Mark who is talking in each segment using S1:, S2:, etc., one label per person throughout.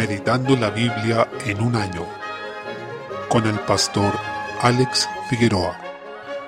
S1: Meditando la Biblia en un año con el pastor Alex Figueroa.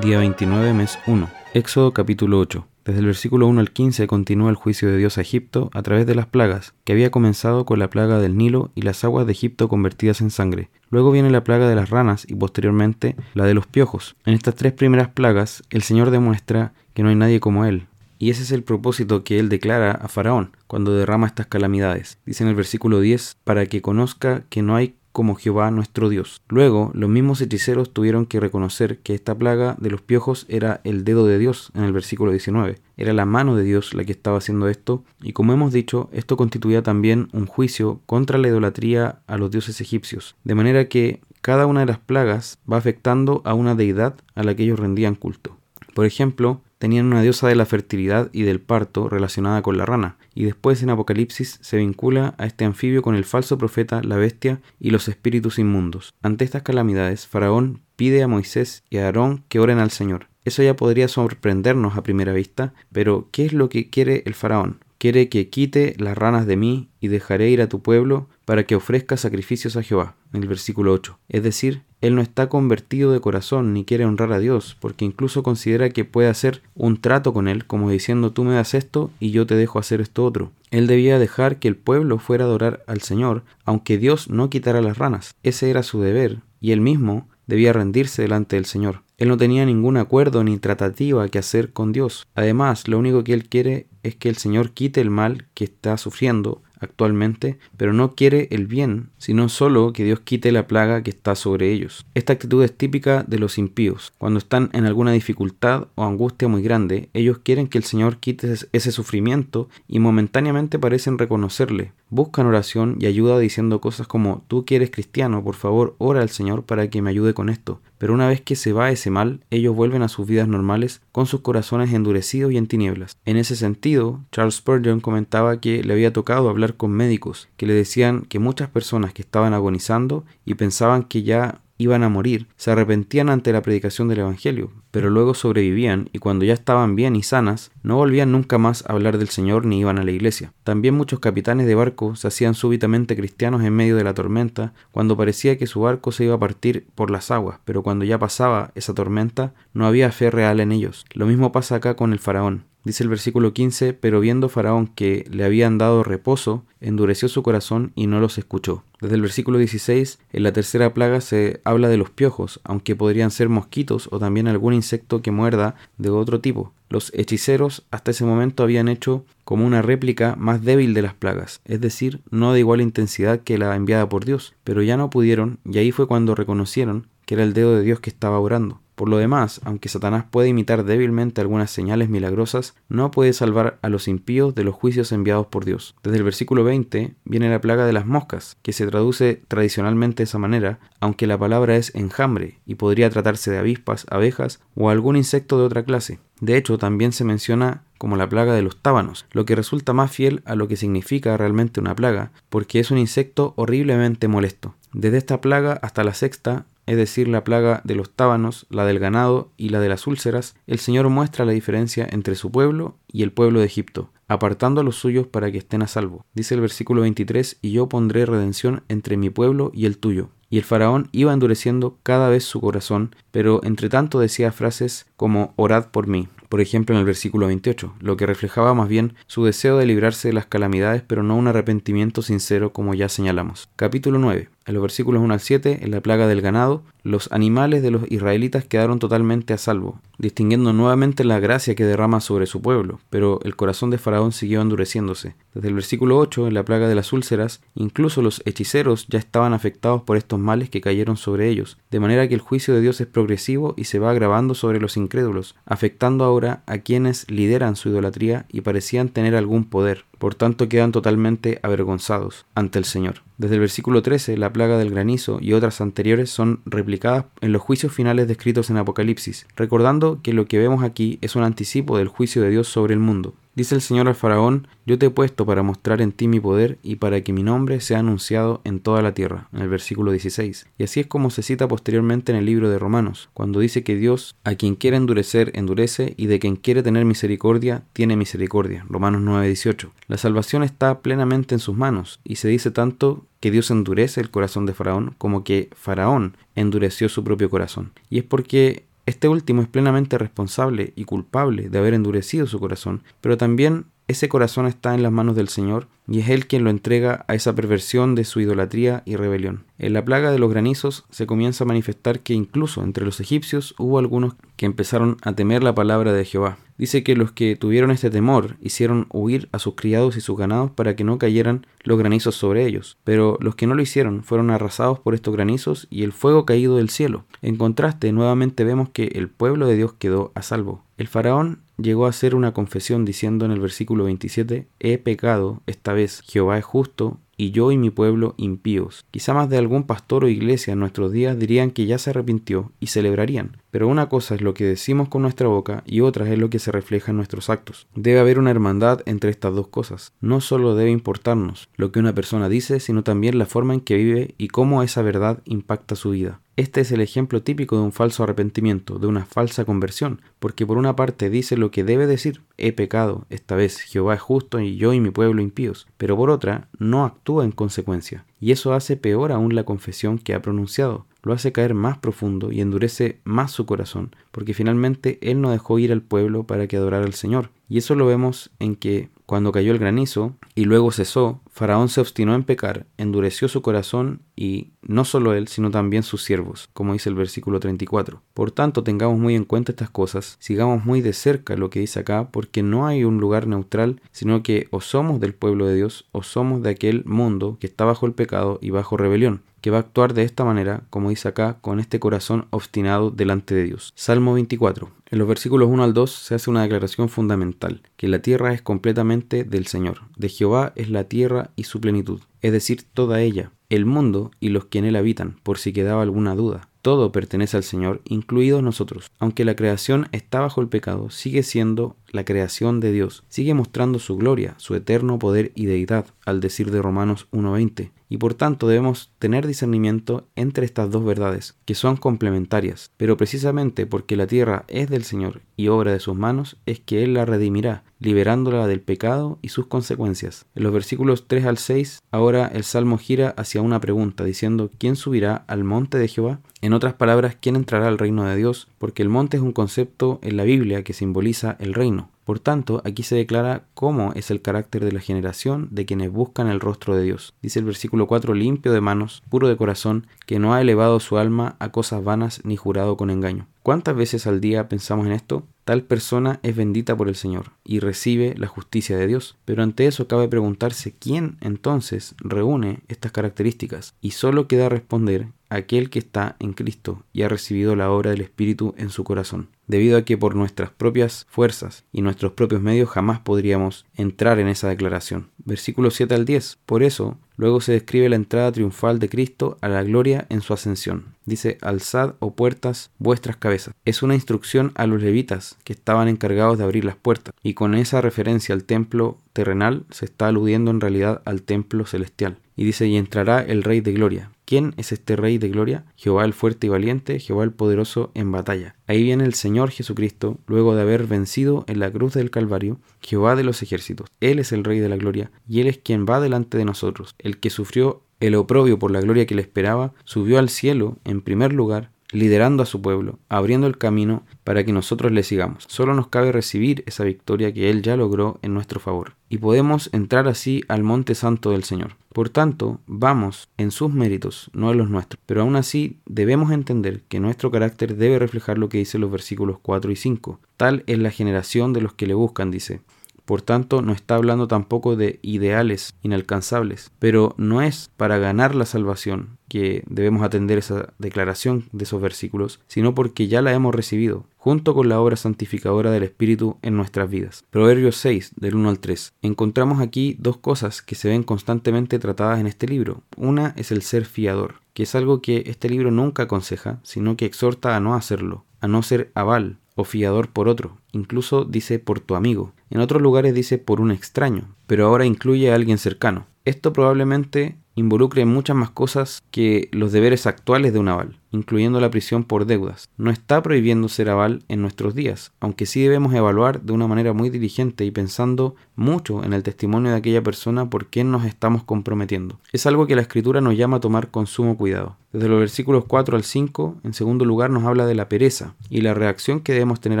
S2: Día 29, mes 1. Éxodo capítulo 8. Desde el versículo 1 al 15 continúa el juicio de Dios a Egipto a través de las plagas, que había comenzado con la plaga del Nilo y las aguas de Egipto convertidas en sangre. Luego viene la plaga de las ranas y posteriormente la de los piojos. En estas tres primeras plagas, el Señor demuestra que no hay nadie como Él, y ese es el propósito que él declara a Faraón cuando derrama estas calamidades. Dice en el versículo 10, para que conozca que no hay como Jehová nuestro Dios. Luego, los mismos hechiceros tuvieron que reconocer que esta plaga de los piojos era el dedo de Dios en el versículo 19. Era la mano de Dios la que estaba haciendo esto, y como hemos dicho, esto constituía también un juicio contra la idolatría a los dioses egipcios. De manera que cada una de las plagas va afectando a una deidad a la que ellos rendían culto. Por ejemplo, tenían una diosa de la fertilidad y del parto relacionada con la rana, y después en Apocalipsis se vincula a este anfibio con el falso profeta, la bestia y los espíritus inmundos. Ante estas calamidades, Faraón pide a Moisés y a Aarón que oren al Señor. Eso ya podría sorprendernos a primera vista, pero ¿qué es lo que quiere el faraón? Quiere que quite las ranas de mí y dejaré ir a tu pueblo para que ofrezca sacrificios a Jehová, en el versículo 8. Es decir, él no está convertido de corazón ni quiere honrar a Dios, porque incluso considera que puede hacer un trato con él, como diciendo tú me das esto y yo te dejo hacer esto otro. Él debía dejar que el pueblo fuera a adorar al Señor, aunque Dios no quitara las ranas. Ese era su deber, y él mismo debía rendirse delante del Señor. Él no tenía ningún acuerdo ni tratativa que hacer con Dios. Además, lo único que él quiere es que el Señor quite el mal que está sufriendo actualmente, pero no quiere el bien, sino solo que Dios quite la plaga que está sobre ellos. Esta actitud es típica de los impíos. Cuando están en alguna dificultad o angustia muy grande, ellos quieren que el Señor quite ese sufrimiento y momentáneamente parecen reconocerle. Buscan oración y ayuda diciendo cosas como tú que eres cristiano, por favor, ora al Señor para que me ayude con esto. Pero una vez que se va ese mal, ellos vuelven a sus vidas normales con sus corazones endurecidos y en tinieblas. En ese sentido, Charles Spurgeon comentaba que le había tocado hablar con médicos que le decían que muchas personas que estaban agonizando y pensaban que ya iban a morir, se arrepentían ante la predicación del Evangelio, pero luego sobrevivían y cuando ya estaban bien y sanas, no volvían nunca más a hablar del Señor ni iban a la iglesia. También muchos capitanes de barco se hacían súbitamente cristianos en medio de la tormenta, cuando parecía que su barco se iba a partir por las aguas, pero cuando ya pasaba esa tormenta, no había fe real en ellos. Lo mismo pasa acá con el faraón. Dice el versículo 15, pero viendo Faraón que le habían dado reposo, endureció su corazón y no los escuchó. Desde el versículo 16, en la tercera plaga se habla de los piojos, aunque podrían ser mosquitos o también algún insecto que muerda de otro tipo. Los hechiceros hasta ese momento habían hecho como una réplica más débil de las plagas, es decir, no de igual intensidad que la enviada por Dios, pero ya no pudieron y ahí fue cuando reconocieron que era el dedo de Dios que estaba orando. Por lo demás, aunque Satanás puede imitar débilmente algunas señales milagrosas, no puede salvar a los impíos de los juicios enviados por Dios. Desde el versículo 20 viene la plaga de las moscas, que se traduce tradicionalmente de esa manera, aunque la palabra es enjambre y podría tratarse de avispas, abejas o algún insecto de otra clase. De hecho, también se menciona como la plaga de los tábanos, lo que resulta más fiel a lo que significa realmente una plaga, porque es un insecto horriblemente molesto. Desde esta plaga hasta la sexta es decir, la plaga de los tábanos, la del ganado y la de las úlceras, el Señor muestra la diferencia entre su pueblo y el pueblo de Egipto, apartando a los suyos para que estén a salvo. Dice el versículo 23, y yo pondré redención entre mi pueblo y el tuyo. Y el faraón iba endureciendo cada vez su corazón, pero entre tanto decía frases como orad por mí, por ejemplo en el versículo 28, lo que reflejaba más bien su deseo de librarse de las calamidades, pero no un arrepentimiento sincero como ya señalamos. Capítulo 9. En los versículos 1 al 7, en la plaga del ganado, los animales de los israelitas quedaron totalmente a salvo, distinguiendo nuevamente la gracia que derrama sobre su pueblo, pero el corazón de Faraón siguió endureciéndose. Desde el versículo 8, en la plaga de las úlceras, incluso los hechiceros ya estaban afectados por estos males que cayeron sobre ellos, de manera que el juicio de Dios es progresivo y se va agravando sobre los incrédulos, afectando ahora a quienes lideran su idolatría y parecían tener algún poder por tanto quedan totalmente avergonzados ante el Señor. Desde el versículo 13, la plaga del granizo y otras anteriores son replicadas en los juicios finales descritos en Apocalipsis, recordando que lo que vemos aquí es un anticipo del juicio de Dios sobre el mundo. Dice el Señor al faraón, yo te he puesto para mostrar en ti mi poder y para que mi nombre sea anunciado en toda la tierra, en el versículo 16. Y así es como se cita posteriormente en el libro de Romanos, cuando dice que Dios a quien quiere endurecer, endurece, y de quien quiere tener misericordia, tiene misericordia. Romanos 9:18. La salvación está plenamente en sus manos, y se dice tanto que Dios endurece el corazón de Faraón como que Faraón endureció su propio corazón. Y es porque este último es plenamente responsable y culpable de haber endurecido su corazón, pero también ese corazón está en las manos del Señor y es Él quien lo entrega a esa perversión de su idolatría y rebelión. En la plaga de los granizos se comienza a manifestar que incluso entre los egipcios hubo algunos que empezaron a temer la palabra de Jehová. Dice que los que tuvieron este temor hicieron huir a sus criados y sus ganados para que no cayeran los granizos sobre ellos, pero los que no lo hicieron fueron arrasados por estos granizos y el fuego caído del cielo. En contraste, nuevamente vemos que el pueblo de Dios quedó a salvo. El faraón llegó a hacer una confesión diciendo en el versículo 27, he pecado, esta vez Jehová es justo, y yo y mi pueblo impíos. Quizá más de algún pastor o iglesia en nuestros días dirían que ya se arrepintió y celebrarían, pero una cosa es lo que decimos con nuestra boca y otra es lo que se refleja en nuestros actos. Debe haber una hermandad entre estas dos cosas. No solo debe importarnos lo que una persona dice, sino también la forma en que vive y cómo esa verdad impacta su vida. Este es el ejemplo típico de un falso arrepentimiento, de una falsa conversión, porque por una parte dice lo que debe decir, he pecado, esta vez Jehová es justo y yo y mi pueblo impíos, pero por otra no actúa en consecuencia, y eso hace peor aún la confesión que ha pronunciado, lo hace caer más profundo y endurece más su corazón, porque finalmente él no dejó ir al pueblo para que adorara al Señor. Y eso lo vemos en que cuando cayó el granizo y luego cesó, Faraón se obstinó en pecar, endureció su corazón y no solo él, sino también sus siervos, como dice el versículo 34. Por tanto, tengamos muy en cuenta estas cosas, sigamos muy de cerca lo que dice acá, porque no hay un lugar neutral, sino que o somos del pueblo de Dios o somos de aquel mundo que está bajo el pecado y bajo rebelión que va a actuar de esta manera, como dice acá, con este corazón obstinado delante de Dios. Salmo 24. En los versículos 1 al 2 se hace una declaración fundamental, que la tierra es completamente del Señor. De Jehová es la tierra y su plenitud, es decir, toda ella, el mundo y los que en él habitan, por si quedaba alguna duda. Todo pertenece al Señor, incluidos nosotros. Aunque la creación está bajo el pecado, sigue siendo la creación de Dios. Sigue mostrando su gloria, su eterno poder y deidad, al decir de Romanos 1.20 y por tanto debemos tener discernimiento entre estas dos verdades, que son complementarias, pero precisamente porque la tierra es del Señor y obra de sus manos, es que Él la redimirá, liberándola del pecado y sus consecuencias. En los versículos 3 al 6, ahora el Salmo gira hacia una pregunta, diciendo, ¿quién subirá al monte de Jehová? En otras palabras, ¿quién entrará al reino de Dios? Porque el monte es un concepto en la Biblia que simboliza el reino. Por tanto, aquí se declara cómo es el carácter de la generación de quienes buscan el rostro de Dios. Dice el versículo 4, limpio de manos, puro de corazón, que no ha elevado su alma a cosas vanas ni jurado con engaño. ¿Cuántas veces al día pensamos en esto? Tal persona es bendita por el Señor y recibe la justicia de Dios. Pero ante eso cabe preguntarse quién entonces reúne estas características. Y solo queda responder aquel que está en Cristo y ha recibido la obra del Espíritu en su corazón, debido a que por nuestras propias fuerzas y nuestros propios medios jamás podríamos entrar en esa declaración. Versículo 7 al 10. Por eso, luego se describe la entrada triunfal de Cristo a la gloria en su ascensión. Dice, alzad o puertas vuestras cabezas. Es una instrucción a los levitas que estaban encargados de abrir las puertas, y con esa referencia al templo terrenal se está aludiendo en realidad al templo celestial. Y dice, y entrará el Rey de Gloria. ¿Quién es este Rey de Gloria? Jehová el fuerte y valiente, Jehová el poderoso en batalla. Ahí viene el Señor Jesucristo, luego de haber vencido en la cruz del Calvario, Jehová de los ejércitos. Él es el Rey de la Gloria, y Él es quien va delante de nosotros, el que sufrió el oprobio por la gloria que le esperaba, subió al cielo en primer lugar liderando a su pueblo, abriendo el camino para que nosotros le sigamos. Solo nos cabe recibir esa victoria que Él ya logró en nuestro favor, y podemos entrar así al monte santo del Señor. Por tanto, vamos en sus méritos, no en los nuestros. Pero aún así debemos entender que nuestro carácter debe reflejar lo que dicen los versículos 4 y 5. Tal es la generación de los que le buscan, dice. Por tanto, no está hablando tampoco de ideales inalcanzables, pero no es para ganar la salvación que debemos atender esa declaración de esos versículos, sino porque ya la hemos recibido, junto con la obra santificadora del Espíritu en nuestras vidas. Proverbios 6, del 1 al 3. Encontramos aquí dos cosas que se ven constantemente tratadas en este libro. Una es el ser fiador, que es algo que este libro nunca aconseja, sino que exhorta a no hacerlo, a no ser aval, o fiador por otro, incluso dice por tu amigo. En otros lugares dice por un extraño, pero ahora incluye a alguien cercano. Esto probablemente involucre muchas más cosas que los deberes actuales de un aval, incluyendo la prisión por deudas. No está prohibiendo ser aval en nuestros días, aunque sí debemos evaluar de una manera muy diligente y pensando mucho en el testimonio de aquella persona por quien nos estamos comprometiendo. Es algo que la escritura nos llama a tomar con sumo cuidado. Desde los versículos 4 al 5, en segundo lugar, nos habla de la pereza y la reacción que debemos tener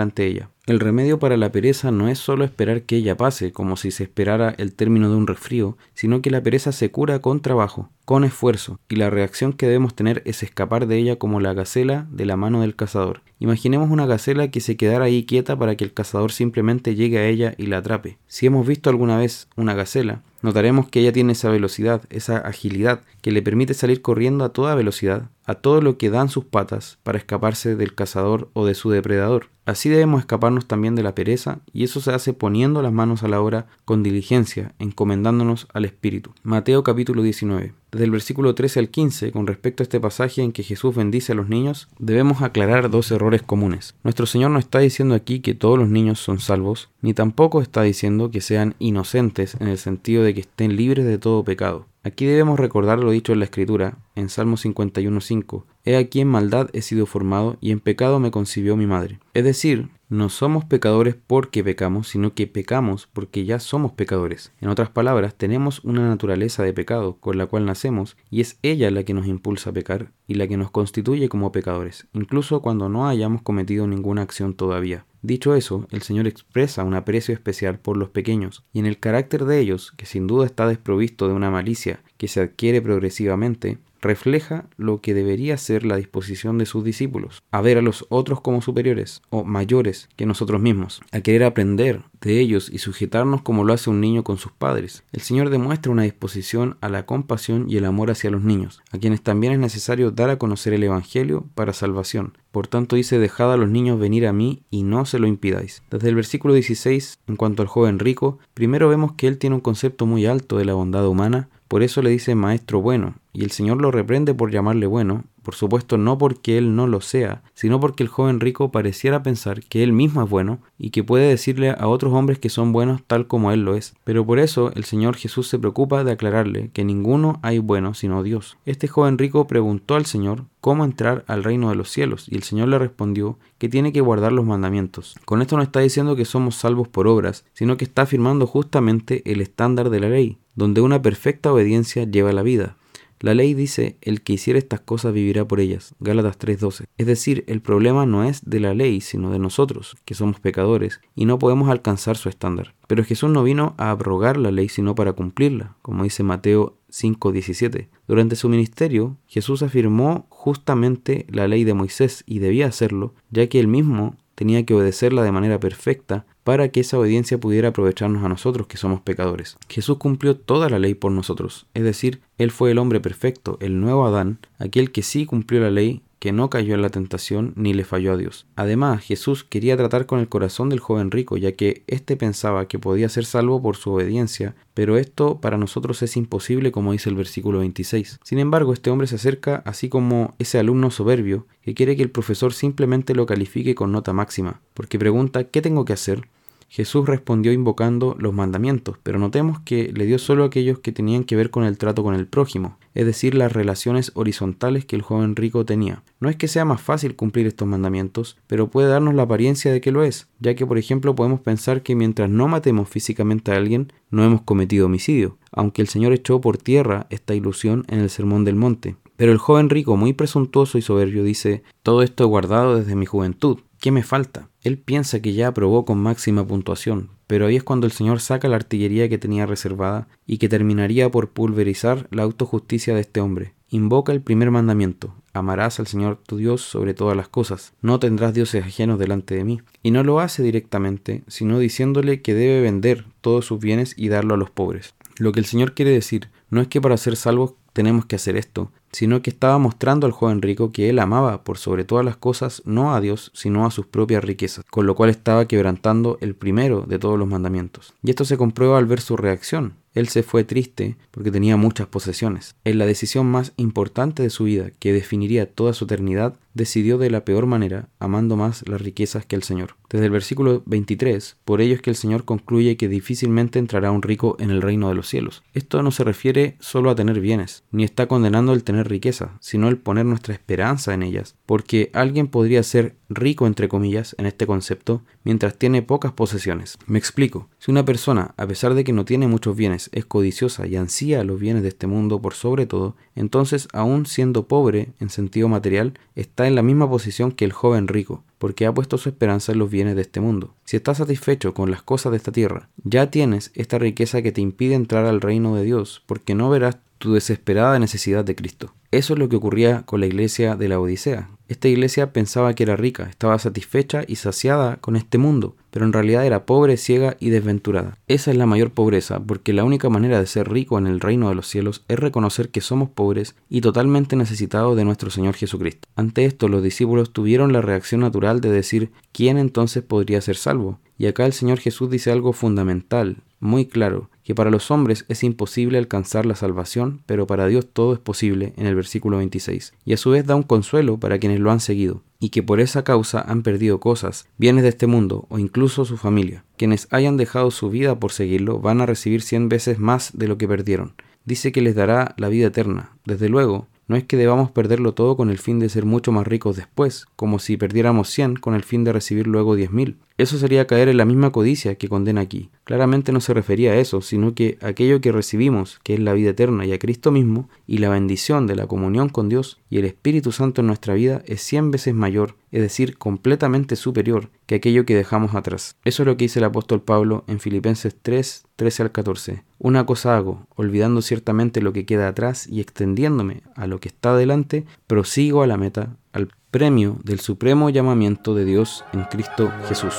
S2: ante ella. El remedio para la pereza no es solo esperar que ella pase, como si se esperara el término de un resfrío, sino que la pereza se cura con trabajo, con esfuerzo, y la reacción que debemos tener es escapar de ella como la gacela de la mano del cazador. Imaginemos una gacela que se quedara ahí quieta para que el cazador simplemente llegue a ella y la atrape. Si hemos visto alguna vez una gacela, notaremos que ella tiene esa velocidad, esa agilidad, que le permite salir corriendo a toda velocidad, a todo lo que dan sus patas para escaparse del cazador o de su depredador. Así debemos escaparnos también de la pereza, y eso se hace poniendo las manos a la obra con diligencia, encomendándonos al Espíritu. Mateo capítulo 19. Desde el versículo 13 al 15, con respecto a este pasaje en que Jesús bendice a los niños, debemos aclarar dos errores comunes. Nuestro Señor no está diciendo aquí que todos los niños son salvos, ni tampoco está diciendo que sean inocentes en el sentido de que estén libres de todo pecado. Aquí debemos recordar lo dicho en la Escritura, en Salmo 51.5, He aquí en maldad he sido formado y en pecado me concibió mi madre. Es decir, no somos pecadores porque pecamos, sino que pecamos porque ya somos pecadores. En otras palabras, tenemos una naturaleza de pecado con la cual nacemos y es ella la que nos impulsa a pecar y la que nos constituye como pecadores, incluso cuando no hayamos cometido ninguna acción todavía. Dicho eso, el Señor expresa un aprecio especial por los pequeños, y en el carácter de ellos, que sin duda está desprovisto de una malicia que se adquiere progresivamente, refleja lo que debería ser la disposición de sus discípulos, a ver a los otros como superiores o mayores que nosotros mismos, a querer aprender de ellos y sujetarnos como lo hace un niño con sus padres. El Señor demuestra una disposición a la compasión y el amor hacia los niños, a quienes también es necesario dar a conocer el Evangelio para salvación. Por tanto dice, dejad a los niños venir a mí y no se lo impidáis. Desde el versículo 16, en cuanto al joven rico, primero vemos que él tiene un concepto muy alto de la bondad humana, por eso le dice maestro bueno, y el Señor lo reprende por llamarle bueno, por supuesto no porque él no lo sea, sino porque el joven rico pareciera pensar que él mismo es bueno y que puede decirle a otros hombres que son buenos tal como él lo es. Pero por eso el Señor Jesús se preocupa de aclararle que ninguno hay bueno sino Dios. Este joven rico preguntó al Señor cómo entrar al reino de los cielos y el Señor le respondió que tiene que guardar los mandamientos. Con esto no está diciendo que somos salvos por obras, sino que está afirmando justamente el estándar de la ley, donde una perfecta obediencia lleva la vida. La ley dice, el que hiciera estas cosas vivirá por ellas. Gálatas 3:12. Es decir, el problema no es de la ley, sino de nosotros, que somos pecadores, y no podemos alcanzar su estándar. Pero Jesús no vino a abrogar la ley, sino para cumplirla, como dice Mateo 5:17. Durante su ministerio, Jesús afirmó justamente la ley de Moisés y debía hacerlo, ya que él mismo tenía que obedecerla de manera perfecta para que esa obediencia pudiera aprovecharnos a nosotros que somos pecadores. Jesús cumplió toda la ley por nosotros, es decir, Él fue el hombre perfecto, el nuevo Adán, aquel que sí cumplió la ley que no cayó en la tentación ni le falló a Dios. Además, Jesús quería tratar con el corazón del joven rico, ya que éste pensaba que podía ser salvo por su obediencia, pero esto para nosotros es imposible como dice el versículo 26. Sin embargo, este hombre se acerca así como ese alumno soberbio que quiere que el profesor simplemente lo califique con nota máxima, porque pregunta ¿qué tengo que hacer? Jesús respondió invocando los mandamientos, pero notemos que le dio solo aquellos que tenían que ver con el trato con el prójimo, es decir, las relaciones horizontales que el joven rico tenía. No es que sea más fácil cumplir estos mandamientos, pero puede darnos la apariencia de que lo es, ya que por ejemplo podemos pensar que mientras no matemos físicamente a alguien, no hemos cometido homicidio, aunque el Señor echó por tierra esta ilusión en el Sermón del Monte. Pero el joven rico, muy presuntuoso y soberbio, dice, todo esto he guardado desde mi juventud. ¿Qué me falta? Él piensa que ya aprobó con máxima puntuación, pero ahí es cuando el Señor saca la artillería que tenía reservada y que terminaría por pulverizar la autojusticia de este hombre. Invoca el primer mandamiento, amarás al Señor tu Dios sobre todas las cosas, no tendrás dioses ajenos delante de mí. Y no lo hace directamente, sino diciéndole que debe vender todos sus bienes y darlo a los pobres. Lo que el Señor quiere decir no es que para ser salvos tenemos que hacer esto, sino que estaba mostrando al joven rico que él amaba por sobre todas las cosas no a Dios, sino a sus propias riquezas, con lo cual estaba quebrantando el primero de todos los mandamientos. Y esto se comprueba al ver su reacción. Él se fue triste porque tenía muchas posesiones. En la decisión más importante de su vida, que definiría toda su eternidad, decidió de la peor manera, amando más las riquezas que el Señor. Desde el versículo 23, por ello es que el Señor concluye que difícilmente entrará un rico en el reino de los cielos. Esto no se refiere solo a tener bienes, ni está condenando el tener riqueza, sino el poner nuestra esperanza en ellas, porque alguien podría ser rico entre comillas en este concepto mientras tiene pocas posesiones. Me explico. Si una persona, a pesar de que no tiene muchos bienes, es codiciosa y ansía los bienes de este mundo por sobre todo, entonces aún siendo pobre en sentido material, está en la misma posición que el joven rico, porque ha puesto su esperanza en los bienes de este mundo. Si estás satisfecho con las cosas de esta tierra, ya tienes esta riqueza que te impide entrar al reino de Dios, porque no verás tu desesperada necesidad de Cristo. Eso es lo que ocurría con la iglesia de la Odisea. Esta iglesia pensaba que era rica, estaba satisfecha y saciada con este mundo, pero en realidad era pobre, ciega y desventurada. Esa es la mayor pobreza, porque la única manera de ser rico en el reino de los cielos es reconocer que somos pobres y totalmente necesitados de nuestro Señor Jesucristo. Ante esto los discípulos tuvieron la reacción natural de decir ¿quién entonces podría ser salvo? Y acá el Señor Jesús dice algo fundamental, muy claro, que para los hombres es imposible alcanzar la salvación, pero para Dios todo es posible en el versículo 26. Y a su vez da un consuelo para quienes lo han seguido, y que por esa causa han perdido cosas, bienes de este mundo o incluso su familia. Quienes hayan dejado su vida por seguirlo van a recibir cien veces más de lo que perdieron. Dice que les dará la vida eterna. Desde luego, no es que debamos perderlo todo con el fin de ser mucho más ricos después, como si perdiéramos 100 con el fin de recibir luego 10.000. Eso sería caer en la misma codicia que condena aquí. Claramente no se refería a eso, sino que aquello que recibimos, que es la vida eterna y a Cristo mismo, y la bendición de la comunión con Dios y el Espíritu Santo en nuestra vida es cien veces mayor, es decir, completamente superior que aquello que dejamos atrás. Eso es lo que dice el apóstol Pablo en Filipenses 3, 13 al 14. Una cosa hago, olvidando ciertamente lo que queda atrás y extendiéndome a lo que está adelante, prosigo a la meta, al premio del supremo llamamiento de Dios en Cristo Jesús.